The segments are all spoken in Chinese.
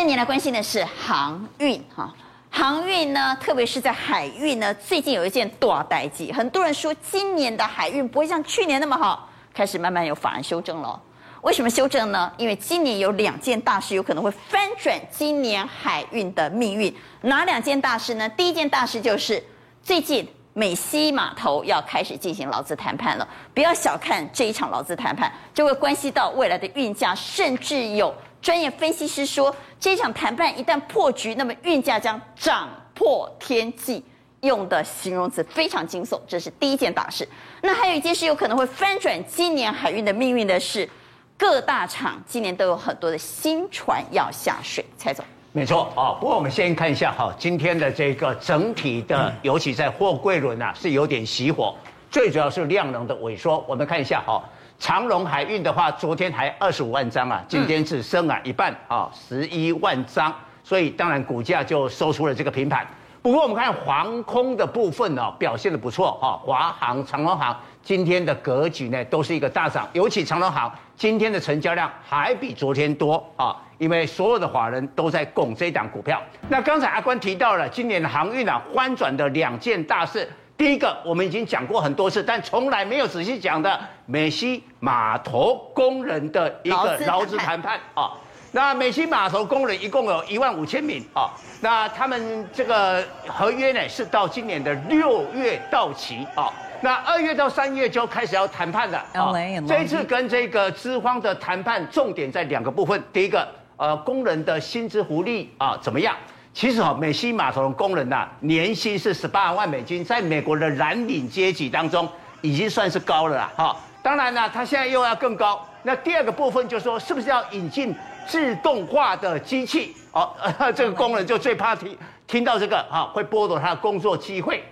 带你来关心的是航运哈，航运呢，特别是在海运呢，最近有一件大代际，很多人说今年的海运不会像去年那么好，开始慢慢有法案修正了。为什么修正呢？因为今年有两件大事有可能会翻转今年海运的命运。哪两件大事呢？第一件大事就是最近美西码头要开始进行劳资谈判了。不要小看这一场劳资谈判，就会关系到未来的运价，甚至有专业分析师说，这场谈判一旦破局，那么运价将涨破天际。用的形容词非常惊悚。这是第一件大事。那还有一件事有可能会翻转今年海运的命运的是。各大厂今年都有很多的新船要下水，蔡总。没错啊，不过我们先看一下哈，今天的这个整体的，尤其在货柜轮啊，是有点熄火，最主要是量能的萎缩。我们看一下哈，长荣海运的话，昨天还二十五万张啊，今天只剩啊一半啊，十一万张，所以当然股价就收出了这个平盘。不过我们看航空的部分呢，表现的不错哈，华航、长荣航。今天的格局呢，都是一个大涨，尤其长荣航今天的成交量还比昨天多啊，因为所有的华人都在拱这档股票。那刚才阿关提到了今年的航运啊，翻转的两件大事，第一个我们已经讲过很多次，但从来没有仔细讲的美西码头工人的一个劳资谈判啊。那美西码头工人一共有一万五千名啊，那他们这个合约呢是到今年的六月到期啊。那二月到三月就开始要谈判了啊！这一次跟这个资方的谈判重点在两个部分。第一个，呃，工人的薪资福利啊怎么样？其实哈，美西码头的工人呐，年薪是十八万美金，在美国的蓝领阶级当中已经算是高了啦。哈，当然呢，他现在又要更高。那第二个部分就是说，是不是要引进自动化的机器？哦，这个工人就最怕听听到这个哈，会剥夺他的工作机会。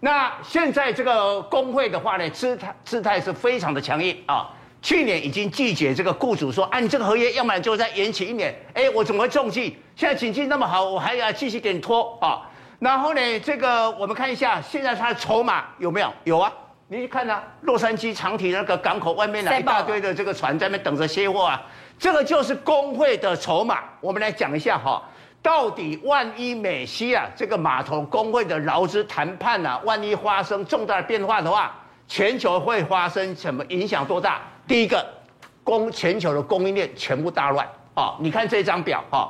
那现在这个工会的话呢，姿态姿态是非常的强硬啊。去年已经拒绝这个雇主说，啊，你这个合约要么就再延期一年。哎，我怎么会中计？现在经济那么好，我还要继续给你拖啊。然后呢，这个我们看一下，现在它的筹码有没有？有啊，你去看啊，洛杉矶长堤那个港口外面呢，一大堆的这个船在那边等着卸货啊。这个就是工会的筹码。我们来讲一下哈。到底万一美西啊这个码头工会的劳资谈判啊，万一发生重大的变化的话，全球会发生什么影响多大？第一个，供全球的供应链全部大乱啊！你看这张表哈，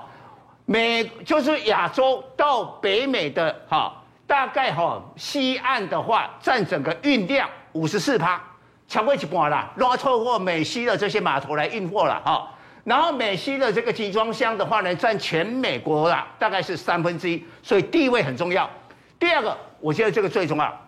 美就是亚洲到北美的哈，大概哈西岸的话占整个运量五十四趴，超过一半啦，都要透过美西的这些码头来运货了哈。然后美西的这个集装箱的话呢，占全美国啊大概是三分之一，所以地位很重要。第二个，我觉得这个最重要，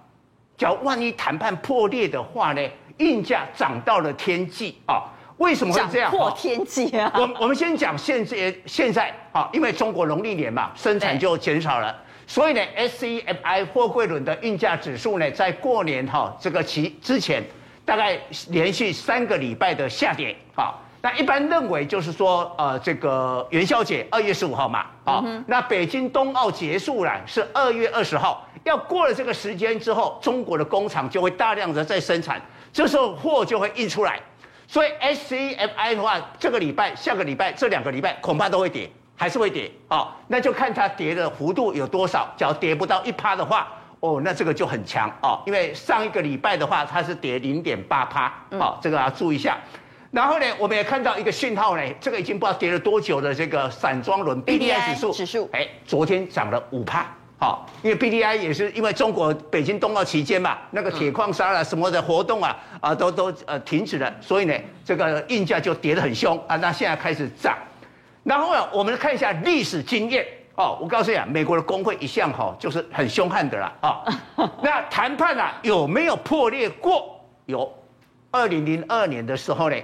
假如万一谈判破裂的话呢，运价涨到了天际啊？为什么会这样？破天际啊！我我们先讲现在现在啊，因为中国农历年嘛，生产就减少了，所以呢，SCFI 货柜轮的运价指数呢，在过年哈这个期之前，大概连续三个礼拜的下跌啊。那一般认为就是说，呃，这个元宵节二月十五号嘛，啊、嗯，那北京冬奥结束了是二月二十号，要过了这个时间之后，中国的工厂就会大量的在生产，这时候货就会溢出来，所以 SCFI 的话，这个礼拜、下个礼拜这两个礼拜恐怕都会跌，还是会跌。啊，那就看它跌的幅度有多少，只要跌不到一趴的话，哦，那这个就很强。啊，因为上一个礼拜的话，它是跌零点八趴，好，这个要注意一下。然后呢，我们也看到一个讯号呢，这个已经不知道跌了多久的这个散装轮 BDI 指数，指数，哎，昨天涨了五趴，好，因为 BDI 也是因为中国北京冬奥期间嘛，那个铁矿砂啊什么的活动啊，啊都都呃停止了，所以呢，这个运价就跌得很凶啊，那现在开始涨。然后呢，我们看一下历史经验哦，我告诉你啊，美国的工会一向哈就是很凶悍的啦啊，那谈判啊有没有破裂过？有，二零零二年的时候呢。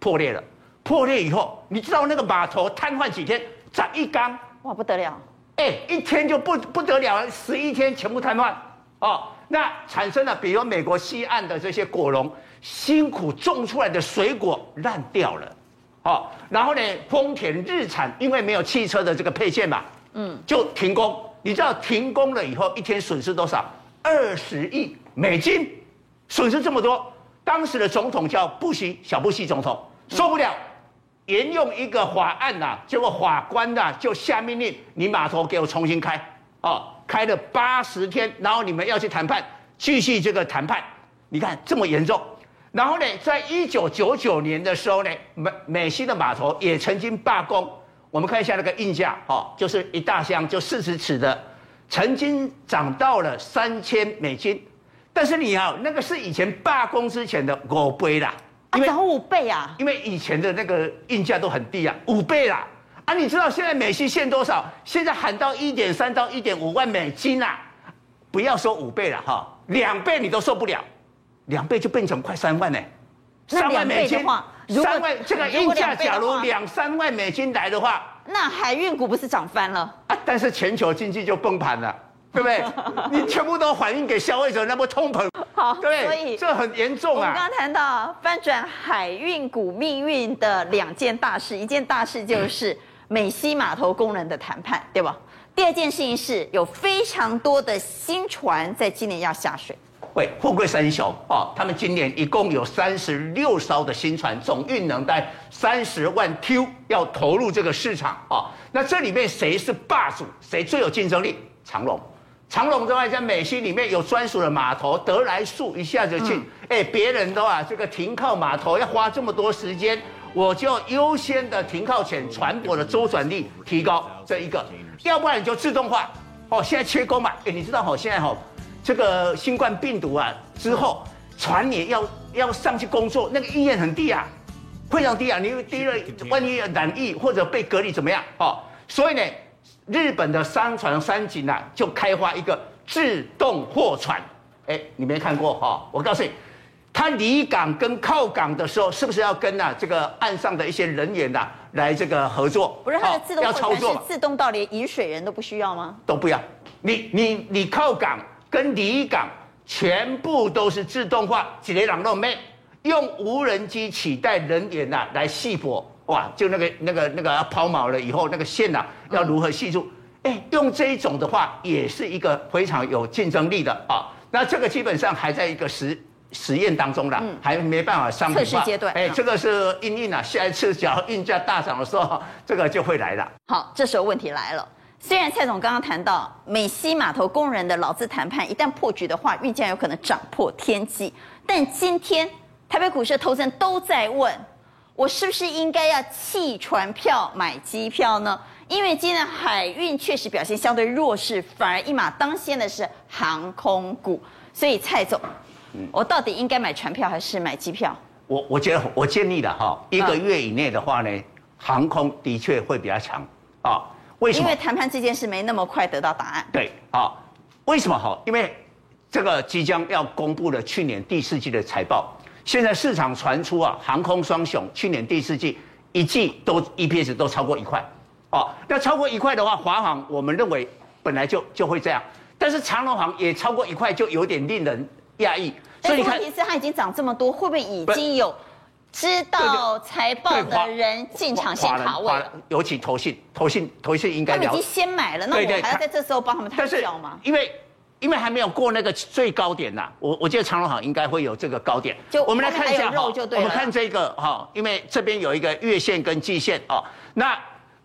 破裂了，破裂以后，你知道那个码头瘫痪几天？涨一缸，哇，不得了！哎、欸，一天就不不得了了，十一天全部瘫痪哦。那产生了，比如美国西岸的这些果农辛苦种出来的水果烂掉了，哦，然后呢，丰田日产因为没有汽车的这个配件嘛，嗯，就停工。你知道停工了以后，一天损失多少？二十亿美金，损失这么多。当时的总统叫布希，小布希总统。受不了，沿用一个法案呐、啊，结果法官呐、就下命令，你码头给我重新开，哦，开了八十天，然后你们要去谈判，继续这个谈判，你看这么严重。然后呢，在一九九九年的时候呢，美美西的码头也曾经罢工。我们看一下那个印价，哦，就是一大箱就四十尺的，曾经涨到了三千美金。但是你啊，那个是以前罢工之前的五倍啦。因为涨五倍啊！因为以前的那个运价都很低啊，五倍啦！啊，你知道现在美西限多少？现在喊到一点三到一点五万美金啊！不要说五倍了哈，两倍你都受不了，两倍就变成快三万呢。三万美金，三万这个运价，假如两三万美金来的话，那海运股不是涨翻了？啊，但是全球经济就崩盘了。对不对？你全部都反映给消费者，那么通膨，好，对，所以这很严重啊。我们刚刚谈到翻转海运股命运的两件大事，一件大事就是 美西码头工人的谈判，对吧？第二件事情是有非常多的新船在今年要下水。喂，富贵三雄哦，他们今年一共有三十六艘的新船，总运能带三十万 Q 要投入这个市场哦。那这里面谁是霸主？谁最有竞争力？长荣。长隆之外，在美西里面有专属的码头，德来速一下就进。哎、嗯，别人都啊，这个停靠码头要花这么多时间，我就优先的停靠前，船舶的周转率提高这一个，要不然你就自动化。哦，现在缺工嘛？哎，你知道哈，现在哈，这个新冠病毒啊之后，船也要要上去工作，那个意愿很低啊，非常低啊。你低了，万一染疫或者被隔离怎么样？哦，所以呢。日本的商船三井啊，就开发一个自动货船。哎，你没看过哈？我告诉你，它离港跟靠港的时候，是不是要跟啊这个岸上的一些人员呐来这个合作？不是，它的自动货船是自动到连饮水人都不需要吗？都不要。你你你靠港跟离港全部都是自动化，几雷朗诺妹用无人机取代人员呐来系泊。哇，就那个那个那个要抛锚了以后，那个线呐、啊、要如何系住？哎，用这一种的话，也是一个非常有竞争力的啊。那这个基本上还在一个实实验当中啦，嗯、还没办法商品化。测试阶段。哎，这个是应应啊，下一次只要运价大涨的时候，这个就会来了。好，这时候问题来了。虽然蔡总刚刚谈到美西码头工人的劳资谈判一旦破局的话，运价有可能涨破天际，但今天台北股市的投资人都在问。我是不是应该要弃船票买机票呢？因为今天海运确实表现相对弱势，反而一马当先的是航空股。所以蔡总，我到底应该买船票还是买机票？我我觉得我建议的哈，一个月以内的话呢，航空的确会比较强啊。为什么？因为谈判这件事没那么快得到答案。对啊，为什么哈？因为这个即将要公布的去年第四季的财报。现在市场传出啊，航空双雄去年第四季一季都 EPS 都超过一块，哦，那超过一块的话，华航我们认为本来就就会这样，但是长荣航也超过一块，就有点令人讶异。所以你看，问题是它已经涨这么多，会不会已经有知道财报的人进场先卡位了？尤其投信，投信，投信应该他们已经先买了，那我还要在这时候帮他们抬轿吗？因为。因为还没有过那个最高点呐，我我觉得长隆行应该会有这个高点。就我们来看一下哈，我们看这个哈，因为这边有一个月线跟季线哦。那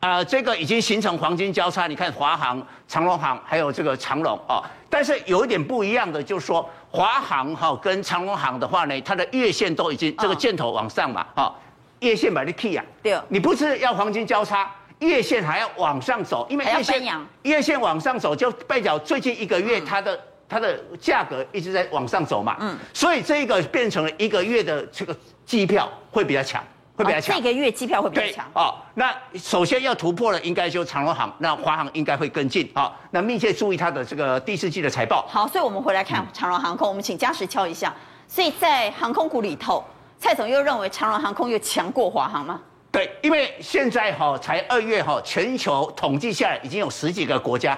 啊、呃，这个已经形成黄金交叉，你看华航、长隆航还有这个长隆哦。但是有一点不一样的，就是说华航哈跟长隆航的话呢，它的月线都已经这个箭头往上嘛，哈，月线把你 key 啊，对，你不是要黄金交叉？月线还要往上走，因为月线月线往上走就代表最近一个月它的、嗯、它的价格一直在往上走嘛，嗯，所以这个变成了一个月的这个机票会比较强，会比较强。这个月机票会比较强。哦，那首先要突破的应该就长荣航，那华航应该会跟进啊。那密切注意它的这个第四季的财报。好，所以我们回来看长荣航空，我们请嘉实敲一下。所以在航空股里头，蔡总又认为长荣航空又强过华航吗？对，因为现在哈才二月哈，全球统计下来已经有十几个国家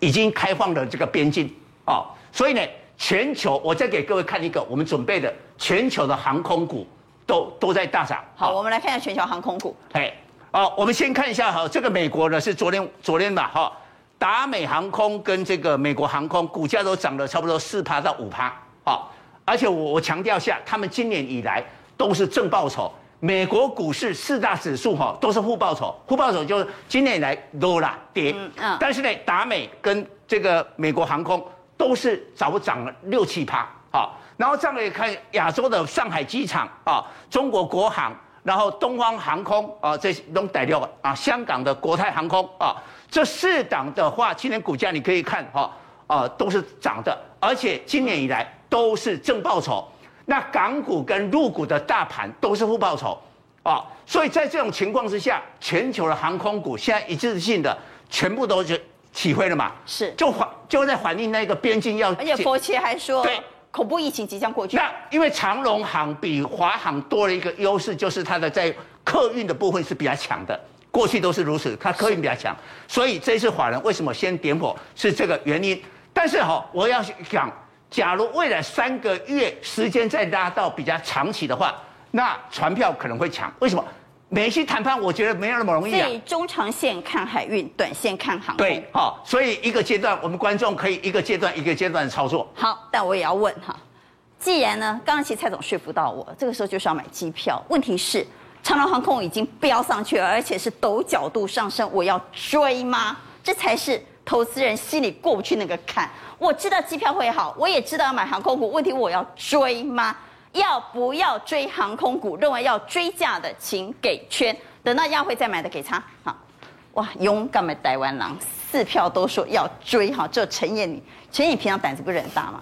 已经开放了这个边境哦，所以呢，全球我再给各位看一个我们准备的全球的航空股都都在大涨。好，我们来看一下全球航空股。哎，哦，我们先看一下哈，这个美国呢是昨天昨天吧哈，达美航空跟这个美国航空股价都涨了差不多四趴到五趴，好，而且我我强调一下，他们今年以来都是正报酬。美国股市四大指数哈都是负报酬，负报酬就是今年以来都啦跌，嗯嗯，但是呢，达美跟这个美国航空都是涨不涨了六七趴，好，然后再来看亚洲的上海机场啊，中国国航，然后东方航空啊，这都带掉啊，香港的国泰航空啊，这四档的话，今年股价你可以看哈啊，都是涨的，而且今年以来都是正报酬。那港股跟入股的大盘都是负报酬，啊，所以在这种情况之下，全球的航空股现在一致性的全部都是起飞了嘛，是，就反就在反映那个边境要，而且佛切还说，对，恐怖疫情即将过去。那因为长龙航比华航多了一个优势，就是它的在客运的部分是比较强的，过去都是如此，它客运比较强，所以这一次法人为什么先点火是这个原因。但是哈，我要讲。假如未来三个月时间再拉到比较长期的话，那船票可能会强。为什么？美西谈判，我觉得没有那么容易啊。所以中长线看海运，短线看航空。对，好，所以一个阶段，我们观众可以一个阶段一个阶段的操作。好，但我也要问哈，既然呢，刚刚其实蔡总说服到我，这个时候就是要买机票。问题是，长隆航空已经飙上去了，而且是陡角度上升，我要追吗？这才是投资人心里过不去那个坎。我知道机票会好，我也知道要买航空股。问题我要追吗？要不要追航空股？认为要追价的，请给圈。等到亚会再买的给他。好，哇，勇敢的台湾狼，四票都说要追。哈，只有陈彦，陈彦平常胆子不是很大吗？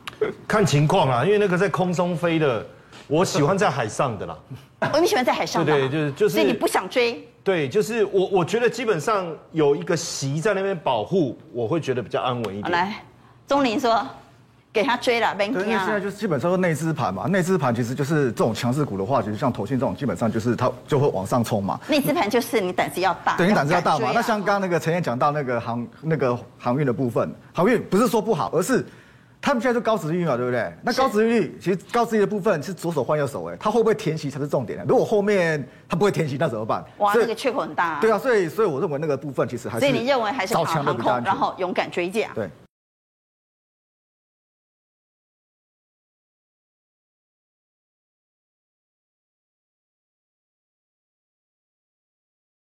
看情况啊，因为那个在空中飞的，我喜欢在海上的啦。哦，你喜欢在海上的？对，就是就是。所以你不想追？对，就是我，我觉得基本上有一个席在那边保护，我会觉得比较安稳一点。来。钟林说：“给他追了，对，因为现在就是基本上是内资盘嘛，内资盘其实就是这种强势股的话，其实像投信这种，基本上就是它就会往上冲嘛。内资盘就是你胆子要大，对，你胆子要大嘛。那像刚刚那个陈燕讲到那个航那个航运的部分，航运不是说不好，而是他们现在就高殖利率嘛，对不对？那高殖利率其实高殖利率的部分是左手换右手，哎，它会不会填息才是重点。如果后面它不会填息，那怎么办？哇，那个缺口很大。对啊，所以所以我认为那个部分其实还是，所以你认为还是航空，然后勇敢追价。对。